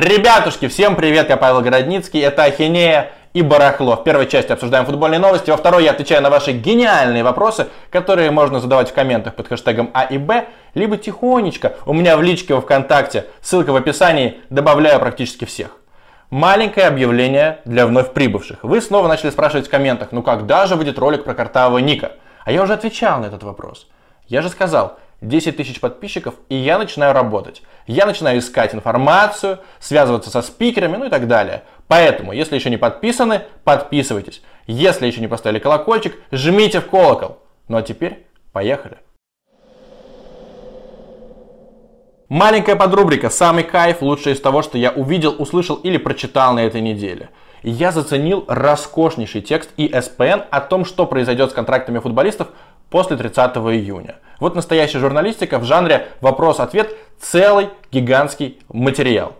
Ребятушки, всем привет, я Павел Городницкий, это Ахинея и Барахло. В первой части обсуждаем футбольные новости, во второй я отвечаю на ваши гениальные вопросы, которые можно задавать в комментах под хэштегом А и Б, либо тихонечко у меня в личке во Вконтакте, ссылка в описании, добавляю практически всех. Маленькое объявление для вновь прибывших. Вы снова начали спрашивать в комментах, ну когда же выйдет ролик про картавого Ника? А я уже отвечал на этот вопрос. Я же сказал, 10 тысяч подписчиков, и я начинаю работать. Я начинаю искать информацию, связываться со спикерами, ну и так далее. Поэтому, если еще не подписаны, подписывайтесь. Если еще не поставили колокольчик, жмите в колокол. Ну а теперь поехали. Маленькая подрубрика «Самый кайф» лучшее из того, что я увидел, услышал или прочитал на этой неделе. Я заценил роскошнейший текст ESPN о том, что произойдет с контрактами футболистов после 30 июня. Вот настоящая журналистика в жанре вопрос-ответ, целый гигантский материал.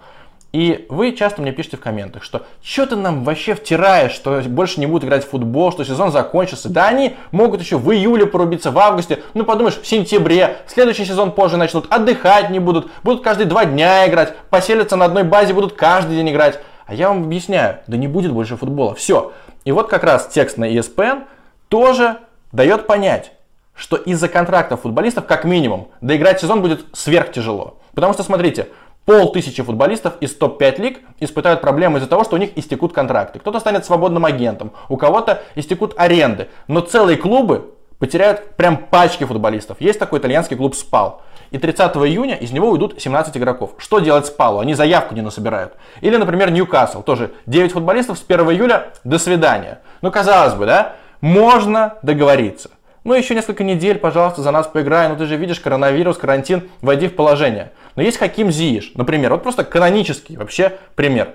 И вы часто мне пишете в комментах, что что ты нам вообще втираешь, что больше не будут играть в футбол, что сезон закончится. Да они могут еще в июле порубиться, в августе, ну подумаешь, в сентябре, следующий сезон позже начнут, отдыхать не будут, будут каждые два дня играть, поселятся на одной базе, будут каждый день играть. А я вам объясняю, да не будет больше футбола, все. И вот как раз текст на ESPN тоже дает понять, что из-за контрактов футболистов, как минимум, доиграть сезон будет сверх тяжело. Потому что, смотрите, полтысячи футболистов из топ-5 лиг испытают проблемы из-за того, что у них истекут контракты. Кто-то станет свободным агентом, у кого-то истекут аренды. Но целые клубы потеряют прям пачки футболистов. Есть такой итальянский клуб «Спал». И 30 июня из него уйдут 17 игроков. Что делать Спалу? Они заявку не насобирают. Или, например, Ньюкасл. Тоже 9 футболистов с 1 июля до свидания. Ну, казалось бы, да? Можно договориться. Ну, еще несколько недель, пожалуйста, за нас поиграй. Ну, ты же видишь, коронавирус, карантин, войди в положение. Но есть Хаким Зииш, например. Вот просто канонический вообще пример.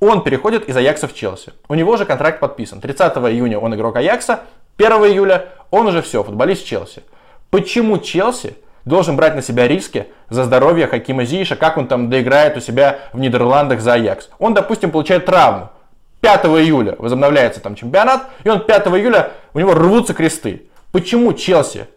Он переходит из Аякса в Челси. У него же контракт подписан. 30 июня он игрок Аякса, 1 июля он уже все, футболист Челси. Почему Челси должен брать на себя риски за здоровье Хакима Зииша, как он там доиграет у себя в Нидерландах за Аякс? Он, допустим, получает травму. 5 июля возобновляется там чемпионат, и он 5 июля, у него рвутся кресты. Почему Челси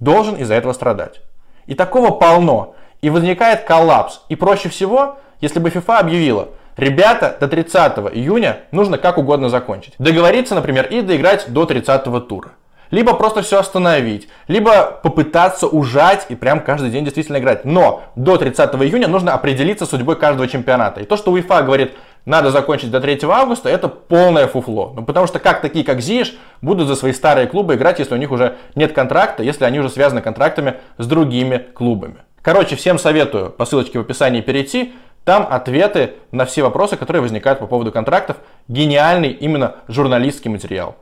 должен из-за этого страдать? И такого полно. И возникает коллапс. И проще всего, если бы FIFA объявила, ребята, до 30 июня нужно как угодно закончить. Договориться, например, и доиграть до 30 тура. Либо просто все остановить, либо попытаться ужать и прям каждый день действительно играть. Но до 30 июня нужно определиться судьбой каждого чемпионата. И то, что УЕФА говорит, надо закончить до 3 августа, это полное фуфло. Ну, потому что как такие, как Зиш, будут за свои старые клубы играть, если у них уже нет контракта, если они уже связаны контрактами с другими клубами. Короче, всем советую по ссылочке в описании перейти. Там ответы на все вопросы, которые возникают по поводу контрактов. Гениальный именно журналистский материал.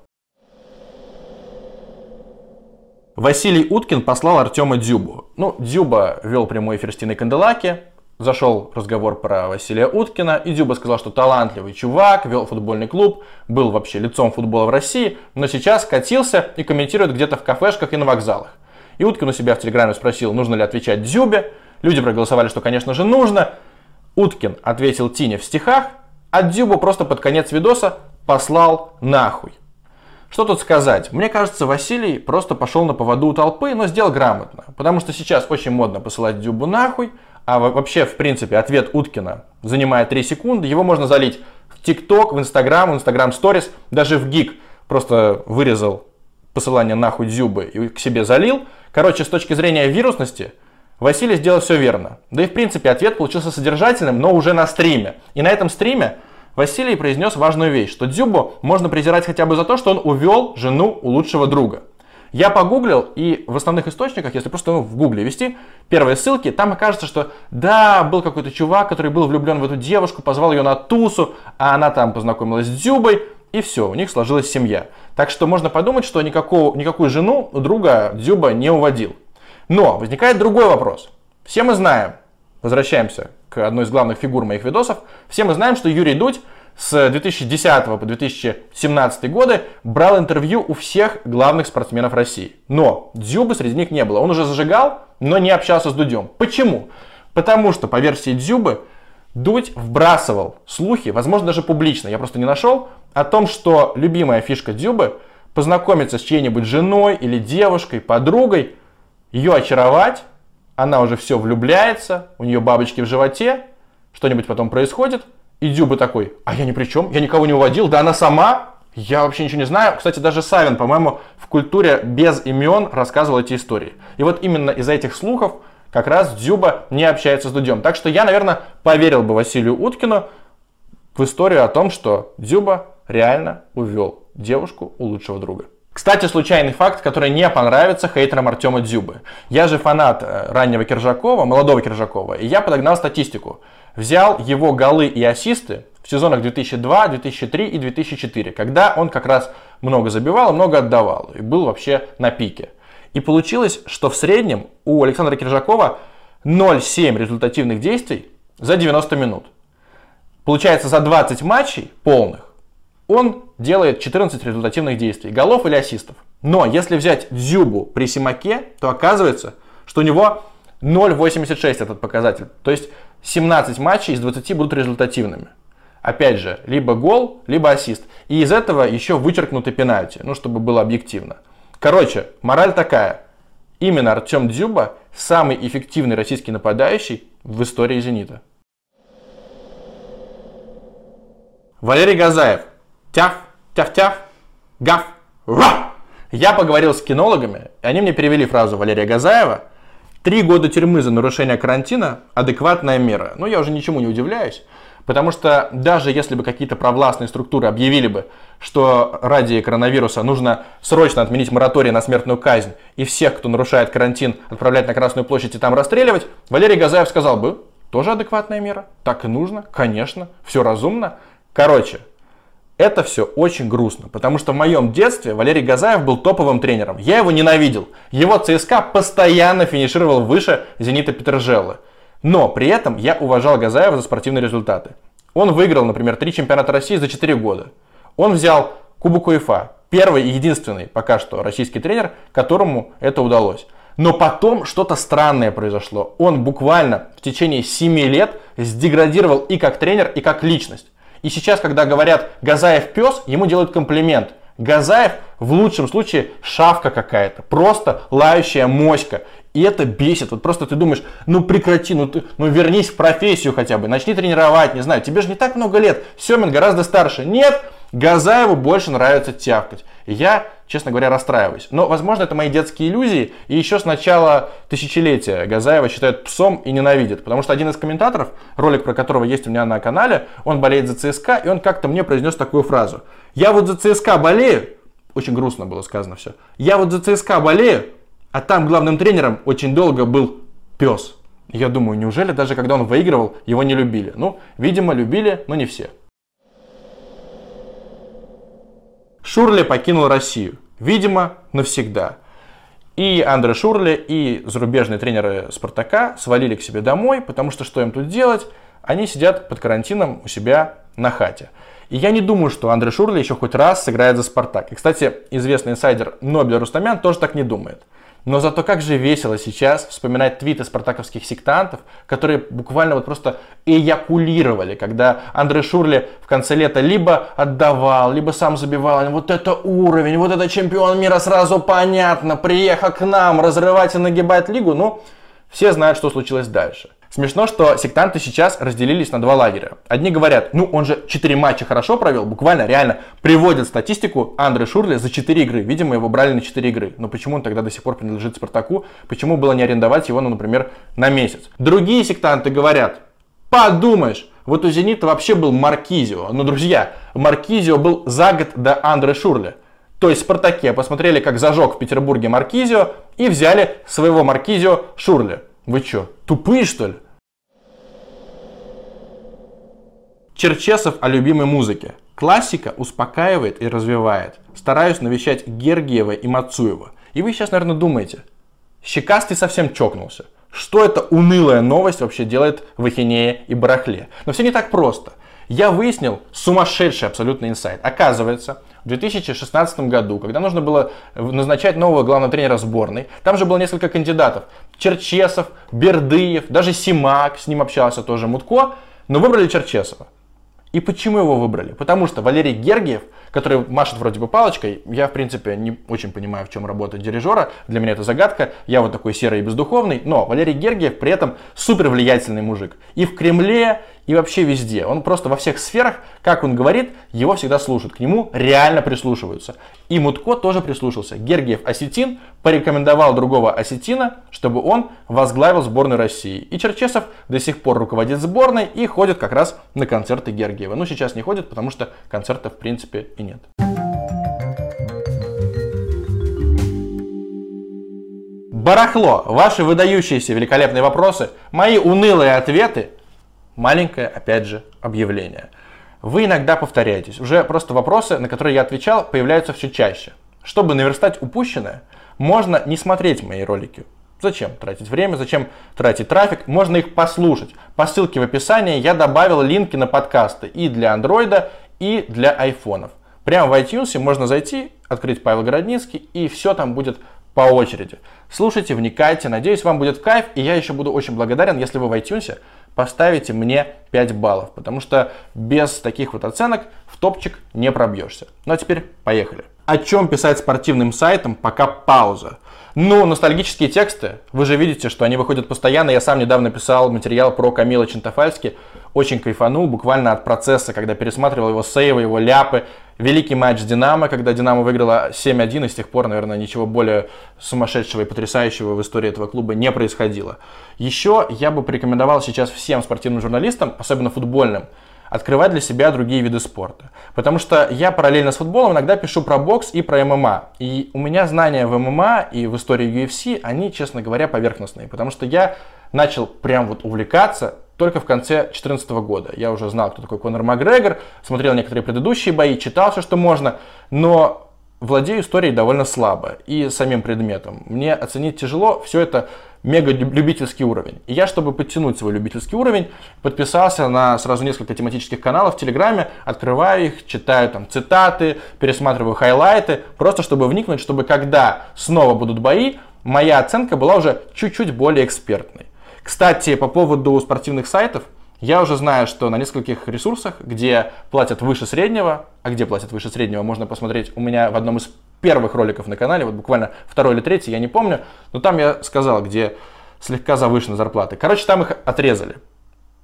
Василий Уткин послал Артема Дзюбу. Ну, Дзюба вел прямой эфир с Тиной Канделаки, зашел разговор про Василия Уткина, и Дюба сказал, что талантливый чувак, вел футбольный клуб, был вообще лицом футбола в России, но сейчас катился и комментирует где-то в кафешках и на вокзалах. И Уткин у себя в Телеграме спросил, нужно ли отвечать Дзюбе. Люди проголосовали, что, конечно же, нужно. Уткин ответил Тине в стихах, а Дзюбу просто под конец видоса послал нахуй. Что тут сказать? Мне кажется, Василий просто пошел на поводу у толпы, но сделал грамотно. Потому что сейчас очень модно посылать Дзюбу нахуй, а вообще, в принципе, ответ Уткина занимает 3 секунды. Его можно залить в ТикТок, в Инстаграм, в Инстаграм Сторис, даже в ГИК. Просто вырезал посылание нахуй Дзюбы и к себе залил. Короче, с точки зрения вирусности, Василий сделал все верно. Да и в принципе ответ получился содержательным, но уже на стриме. И на этом стриме Василий произнес важную вещь, что Дзюбу можно презирать хотя бы за то, что он увел жену у лучшего друга. Я погуглил, и в основных источниках, если просто в гугле вести первые ссылки, там окажется, что да, был какой-то чувак, который был влюблен в эту девушку, позвал ее на тусу, а она там познакомилась с Дзюбой, и все, у них сложилась семья. Так что можно подумать, что никакого, никакую жену друга Дзюба не уводил. Но возникает другой вопрос. Все мы знаем, возвращаемся к одной из главных фигур моих видосов, все мы знаем, что Юрий Дудь с 2010 по 2017 годы брал интервью у всех главных спортсменов России. Но Дзюбы среди них не было. Он уже зажигал, но не общался с Дудем. Почему? Потому что, по версии Дзюбы, Дудь вбрасывал слухи, возможно, даже публично, я просто не нашел, о том, что любимая фишка Дзюбы познакомиться с чьей-нибудь женой или девушкой, подругой, ее очаровать, она уже все влюбляется, у нее бабочки в животе, что-нибудь потом происходит, и Дзюба такой, а я ни при чем, я никого не уводил, да она сама, я вообще ничего не знаю. Кстати, даже Савин, по-моему, в культуре без имен рассказывал эти истории. И вот именно из-за этих слухов как раз Дзюба не общается с Дудем. Так что я, наверное, поверил бы Василию Уткину в историю о том, что Дзюба реально увел девушку у лучшего друга. Кстати, случайный факт, который не понравится хейтерам Артема Дзюбы. Я же фанат э, раннего Киржакова, молодого Киржакова, и я подогнал статистику. Взял его голы и ассисты в сезонах 2002, 2003 и 2004, когда он как раз много забивал много отдавал, и был вообще на пике. И получилось, что в среднем у Александра Киржакова 0,7 результативных действий за 90 минут. Получается, за 20 матчей полных он делает 14 результативных действий, голов или ассистов. Но если взять Дзюбу при Симаке, то оказывается, что у него 0,86 этот показатель. То есть 17 матчей из 20 будут результативными. Опять же, либо гол, либо ассист. И из этого еще вычеркнуты пенальти, ну, чтобы было объективно. Короче, мораль такая. Именно Артем Дзюба самый эффективный российский нападающий в истории «Зенита». Валерий Газаев. Тяф, тяф-тяф, гав, ра. Я поговорил с кинологами, и они мне перевели фразу Валерия Газаева. Три года тюрьмы за нарушение карантина – адекватная мера. Ну, я уже ничему не удивляюсь. Потому что даже если бы какие-то провластные структуры объявили бы, что ради коронавируса нужно срочно отменить мораторий на смертную казнь и всех, кто нарушает карантин, отправлять на Красную площадь и там расстреливать, Валерий Газаев сказал бы, тоже адекватная мера, так и нужно, конечно, все разумно. Короче, это все очень грустно, потому что в моем детстве Валерий Газаев был топовым тренером. Я его ненавидел. Его ЦСКА постоянно финишировал выше Зенита Петрожеллы. Но при этом я уважал Газаева за спортивные результаты. Он выиграл, например, три чемпионата России за 4 года. Он взял Кубок УЕФА. Первый и единственный пока что российский тренер, которому это удалось. Но потом что-то странное произошло. Он буквально в течение 7 лет сдеградировал и как тренер, и как личность. И сейчас, когда говорят «Газаев пес», ему делают комплимент. Газаев в лучшем случае шавка какая-то, просто лающая моська. И это бесит. Вот просто ты думаешь, ну прекрати, ну, ты, ну вернись в профессию хотя бы, начни тренировать, не знаю, тебе же не так много лет. Семин гораздо старше. Нет, Газаеву больше нравится тявкать. Я, честно говоря, расстраиваюсь. Но, возможно, это мои детские иллюзии. И еще с начала тысячелетия Газаева считают псом и ненавидят. Потому что один из комментаторов, ролик про которого есть у меня на канале, он болеет за ЦСКА, и он как-то мне произнес такую фразу. Я вот за ЦСКА болею. Очень грустно было сказано все. Я вот за ЦСКА болею, а там главным тренером очень долго был пес. Я думаю, неужели даже когда он выигрывал, его не любили? Ну, видимо, любили, но не все. Шурли покинул Россию. Видимо, навсегда. И Андре Шурли, и зарубежные тренеры Спартака свалили к себе домой, потому что что им тут делать? Они сидят под карантином у себя на хате. И я не думаю, что Андре Шурли еще хоть раз сыграет за Спартак. И, кстати, известный инсайдер Нобель Рустамян тоже так не думает. Но зато как же весело сейчас вспоминать твиты спартаковских сектантов, которые буквально вот просто эякулировали, когда Андре Шурли в конце лета либо отдавал, либо сам забивал. Вот это уровень, вот это чемпион мира, сразу понятно, приехал к нам разрывать и нагибать лигу. Ну, все знают, что случилось дальше. Смешно, что сектанты сейчас разделились на два лагеря. Одни говорят, ну он же 4 матча хорошо провел, буквально реально приводят статистику Андре Шурли за 4 игры. Видимо, его брали на 4 игры. Но почему он тогда до сих пор принадлежит Спартаку? Почему было не арендовать его, ну, например, на месяц? Другие сектанты говорят, подумаешь, вот у Зенита вообще был Маркизио. Но, друзья, Маркизио был за год до Андре Шурли. То есть Спартаке посмотрели, как зажег в Петербурге Маркизио и взяли своего Маркизио Шурли. Вы что, тупые что ли? Черчесов о любимой музыке. Классика успокаивает и развивает. Стараюсь навещать Гергиева и Мацуева. И вы сейчас, наверное, думаете, Щекастый совсем чокнулся. Что эта унылая новость вообще делает в Ахинее и Барахле? Но все не так просто. Я выяснил сумасшедший абсолютный инсайт. Оказывается, в 2016 году, когда нужно было назначать нового главного тренера сборной, там же было несколько кандидатов. Черчесов, Бердыев, даже Симак, с ним общался тоже Мутко, но выбрали Черчесова. И почему его выбрали? Потому что Валерий Гергиев, который машет вроде бы палочкой, я в принципе не очень понимаю, в чем работа дирижера, для меня это загадка, я вот такой серый и бездуховный, но Валерий Гергиев при этом супер влиятельный мужик. И в Кремле, и вообще везде. Он просто во всех сферах, как он говорит, его всегда слушают. К нему реально прислушиваются. И Мутко тоже прислушался. Гергиев Осетин порекомендовал другого осетина, чтобы он возглавил сборную России. И Черчесов до сих пор руководит сборной и ходит как раз на концерты Гергиева. Ну, сейчас не ходит, потому что концертов в принципе и нет. Барахло. Ваши выдающиеся великолепные вопросы, мои унылые ответы, маленькое, опять же, объявление. Вы иногда повторяетесь. Уже просто вопросы, на которые я отвечал, появляются все чаще. Чтобы наверстать упущенное, можно не смотреть мои ролики. Зачем тратить время, зачем тратить трафик? Можно их послушать. По ссылке в описании я добавил линки на подкасты и для андроида, и для айфонов. Прямо в iTunes можно зайти, открыть Павел Городницкий, и все там будет по очереди. Слушайте, вникайте, надеюсь, вам будет кайф, и я еще буду очень благодарен, если вы в iTunes поставите мне 5 баллов, потому что без таких вот оценок в топчик не пробьешься. Ну а теперь поехали. О чем писать спортивным сайтам, пока пауза. Ну, ностальгические тексты, вы же видите, что они выходят постоянно. Я сам недавно писал материал про Камила Чентофальски. Очень кайфанул, буквально от процесса, когда пересматривал его сейвы, его ляпы. Великий матч Динамо, когда Динамо выиграла 7-1, и с тех пор, наверное, ничего более сумасшедшего и потрясающего в истории этого клуба не происходило. Еще я бы порекомендовал сейчас всем спортивным журналистам, особенно футбольным, открывать для себя другие виды спорта. Потому что я параллельно с футболом иногда пишу про бокс и про ММА. И у меня знания в ММА и в истории UFC, они, честно говоря, поверхностные. Потому что я начал прям вот увлекаться только в конце 2014 года. Я уже знал, кто такой Конор Макгрегор, смотрел некоторые предыдущие бои, читал все, что можно, но владею историей довольно слабо и самим предметом. Мне оценить тяжело, все это мега любительский уровень. И я, чтобы подтянуть свой любительский уровень, подписался на сразу несколько тематических каналов в Телеграме, открываю их, читаю там цитаты, пересматриваю хайлайты, просто чтобы вникнуть, чтобы когда снова будут бои, моя оценка была уже чуть-чуть более экспертной. Кстати, по поводу спортивных сайтов, я уже знаю, что на нескольких ресурсах, где платят выше среднего, а где платят выше среднего, можно посмотреть у меня в одном из первых роликов на канале, вот буквально второй или третий, я не помню, но там я сказал, где слегка завышены зарплаты. Короче, там их отрезали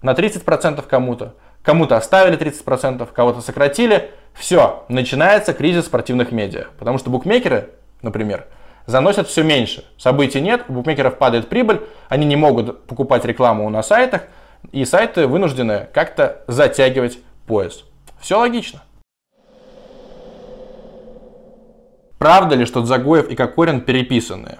на 30% кому-то, кому-то оставили 30%, кого-то сократили. Все, начинается кризис спортивных медиа, потому что букмекеры, например, заносят все меньше. Событий нет, у букмекеров падает прибыль, они не могут покупать рекламу на сайтах, и сайты вынуждены как-то затягивать пояс. Все логично. Правда ли, что Дзагоев и Кокорин переписанные?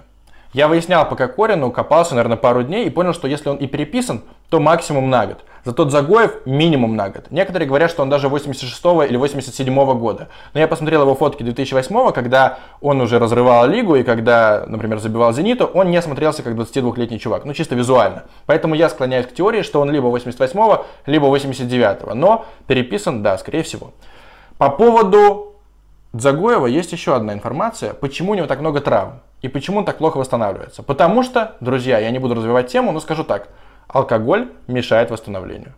Я выяснял по Кокорину, копался, наверное, пару дней и понял, что если он и переписан, то максимум на год. Зато Загоев минимум на год. Некоторые говорят, что он даже 86 или 87 года. Но я посмотрел его фотки 2008, когда он уже разрывал лигу и когда, например, забивал Зениту, он не смотрелся как 22-летний чувак. Ну, чисто визуально. Поэтому я склоняюсь к теории, что он либо 88 либо 89 Но переписан, да, скорее всего. По поводу Загоева есть еще одна информация, почему у него так много травм и почему он так плохо восстанавливается. Потому что, друзья, я не буду развивать тему, но скажу так – Алкоголь мешает восстановлению.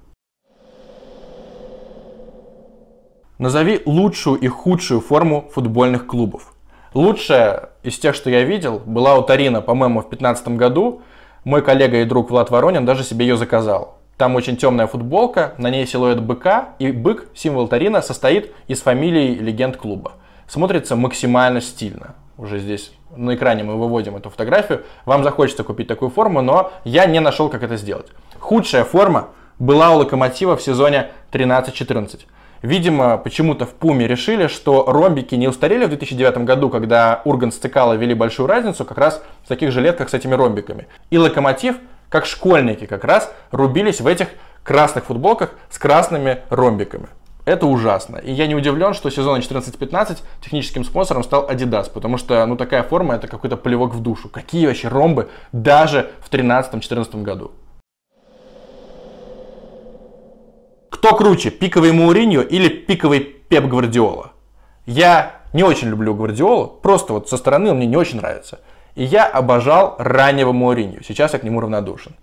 Назови лучшую и худшую форму футбольных клубов. Лучшая из тех, что я видел, была у Тарина, по-моему, в 2015 году. Мой коллега и друг Влад Воронин даже себе ее заказал. Там очень темная футболка, на ней силуэт быка, и бык, символ Тарина, состоит из фамилий легенд клуба. Смотрится максимально стильно. Уже здесь на экране мы выводим эту фотографию, вам захочется купить такую форму, но я не нашел, как это сделать. Худшая форма была у Локомотива в сезоне 13-14. Видимо, почему-то в Пуме решили, что ромбики не устарели в 2009 году, когда Урган с Цикало вели большую разницу как раз в таких жилетках с этими ромбиками. И Локомотив, как школьники как раз, рубились в этих красных футболках с красными ромбиками. Это ужасно. И я не удивлен, что сезон 14-15 техническим спонсором стал Adidas, потому что ну, такая форма это какой-то плевок в душу. Какие вообще ромбы даже в 13-14 году? Кто круче, пиковый Мауриньо или пиковый Пеп Гвардиола? Я не очень люблю Гвардиолу, просто вот со стороны он мне не очень нравится. И я обожал раннего Мауриньо, сейчас я к нему равнодушен.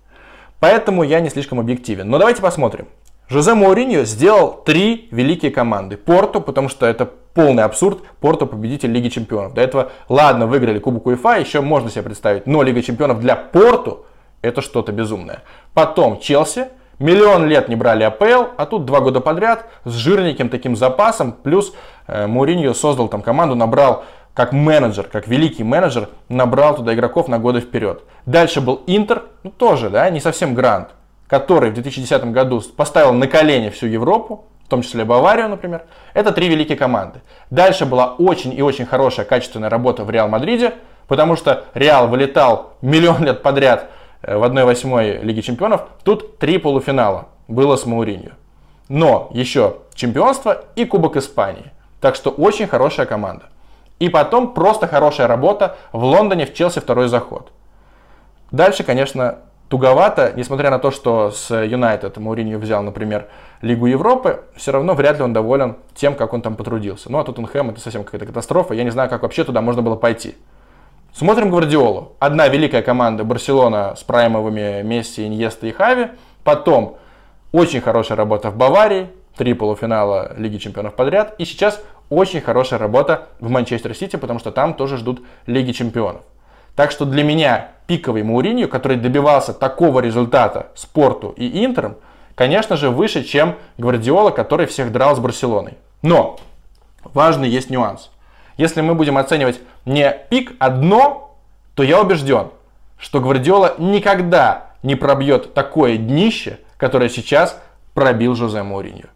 Поэтому я не слишком объективен. Но давайте посмотрим. Жозе Мауриньо сделал три великие команды. Порту, потому что это полный абсурд. Порту победитель Лиги Чемпионов. До этого, ладно, выиграли Кубок УЕФА, еще можно себе представить. Но Лига Чемпионов для Порту это что-то безумное. Потом Челси, Миллион лет не брали АПЛ, а тут два года подряд с жирненьким таким запасом, плюс э, Мourinho создал там команду, набрал как менеджер, как великий менеджер, набрал туда игроков на годы вперед. Дальше был Интер, ну тоже, да, не совсем грант, который в 2010 году поставил на колени всю Европу, в том числе Баварию, например. Это три великие команды. Дальше была очень и очень хорошая, качественная работа в Реал Мадриде, потому что Реал вылетал миллион лет подряд э, в 1-8 Лиги Чемпионов. Тут три полуфинала было с Мауринью. Но еще чемпионство и Кубок Испании. Так что очень хорошая команда. И потом просто хорошая работа в Лондоне в Челси второй заход. Дальше, конечно, туговато, несмотря на то, что с Юнайтед Мауриньо взял, например, Лигу Европы, все равно вряд ли он доволен тем, как он там потрудился. Ну а Тоттенхэм это совсем какая-то катастрофа, я не знаю, как вообще туда можно было пойти. Смотрим Гвардиолу. Одна великая команда Барселона с праймовыми Месси, Иньеста и Хави. Потом очень хорошая работа в Баварии, три полуфинала Лиги Чемпионов подряд. И сейчас очень хорошая работа в Манчестер Сити, потому что там тоже ждут Лиги Чемпионов. Так что для меня пиковый Мауриньо, который добивался такого результата спорту и Интером, конечно же, выше, чем Гвардиола, который всех драл с Барселоной. Но важный есть нюанс. Если мы будем оценивать не пик, а дно, то я убежден, что Гвардиола никогда не пробьет такое днище, которое сейчас пробил Жозе Мауриньо.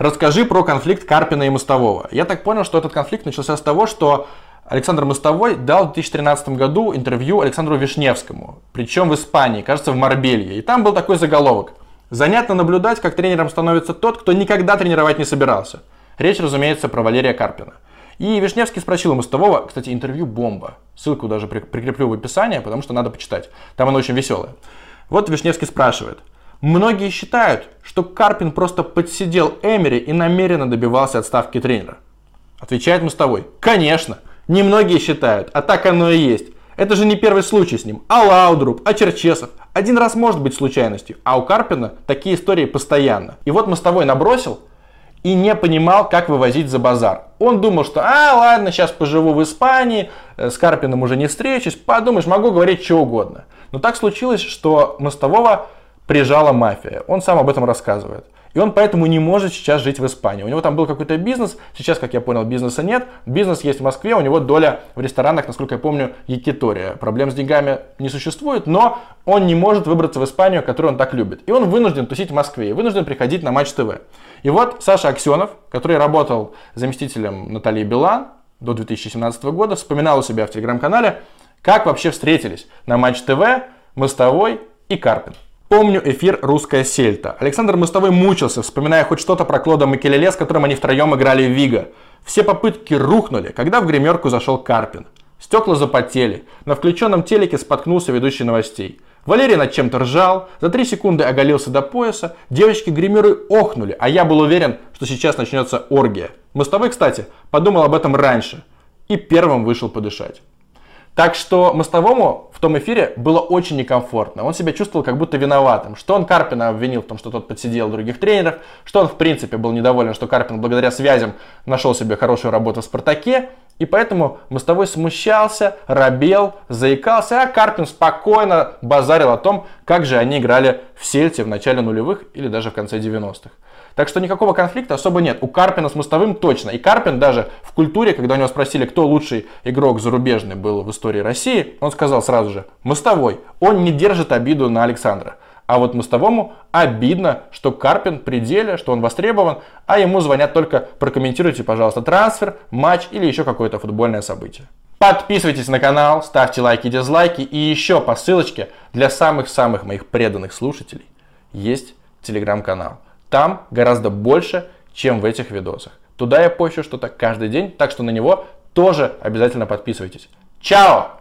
Расскажи про конфликт Карпина и Мостового. Я так понял, что этот конфликт начался с того, что Александр Мостовой дал в 2013 году интервью Александру Вишневскому, причем в Испании, кажется, в Марбелье. И там был такой заголовок. Занятно наблюдать, как тренером становится тот, кто никогда тренировать не собирался. Речь, разумеется, про Валерия Карпина. И Вишневский спросил у Мостового, кстати, интервью бомба. Ссылку даже прикреплю в описании, потому что надо почитать. Там оно очень веселое. Вот Вишневский спрашивает. Многие считают, что Карпин просто подсидел Эмери и намеренно добивался отставки тренера. Отвечает Мостовой. Конечно, немногие считают, а так оно и есть. Это же не первый случай с ним. А Лаудруб, а Черчесов. Один раз может быть случайностью, а у Карпина такие истории постоянно. И вот Мостовой набросил и не понимал, как вывозить за базар. Он думал, что, а, ладно, сейчас поживу в Испании, э, с Карпином уже не встречусь, подумаешь, могу говорить что угодно. Но так случилось, что Мостового прижала мафия. Он сам об этом рассказывает. И он поэтому не может сейчас жить в Испании. У него там был какой-то бизнес, сейчас, как я понял, бизнеса нет. Бизнес есть в Москве, у него доля в ресторанах, насколько я помню, Якитория. Проблем с деньгами не существует, но он не может выбраться в Испанию, которую он так любит. И он вынужден тусить в Москве, и вынужден приходить на Матч ТВ. И вот Саша Аксенов, который работал заместителем Натальи Билан до 2017 года, вспоминал у себя в телеграм-канале, как вообще встретились на Матч ТВ Мостовой и Карпин. Помню эфир «Русская сельта». Александр Мостовой мучился, вспоминая хоть что-то про Клода Макелеле, с которым они втроем играли в Вига. Все попытки рухнули, когда в гримерку зашел Карпин. Стекла запотели. На включенном телеке споткнулся ведущий новостей. Валерий над чем-то ржал, за три секунды оголился до пояса, девочки-гримеры охнули, а я был уверен, что сейчас начнется оргия. Мостовой, кстати, подумал об этом раньше и первым вышел подышать. Так что Мостовому в том эфире было очень некомфортно. Он себя чувствовал как будто виноватым. Что он Карпина обвинил в том, что тот подсидел других тренеров, что он в принципе был недоволен, что Карпин благодаря связям нашел себе хорошую работу в «Спартаке», и поэтому Мостовой смущался, робел, заикался, а Карпин спокойно базарил о том, как же они играли в Сельте в начале нулевых или даже в конце 90-х. Так что никакого конфликта особо нет. У Карпина с Мостовым точно. И Карпин даже в культуре, когда у него спросили, кто лучший игрок зарубежный был в истории России, он сказал сразу же, Мостовой. Он не держит обиду на Александра. А вот Мостовому обидно, что Карпин при деле, что он востребован, а ему звонят только прокомментируйте, пожалуйста, трансфер, матч или еще какое-то футбольное событие. Подписывайтесь на канал, ставьте лайки, дизлайки и еще по ссылочке для самых-самых моих преданных слушателей есть телеграм-канал. Там гораздо больше, чем в этих видосах. Туда я пощу что-то каждый день, так что на него тоже обязательно подписывайтесь. Чао!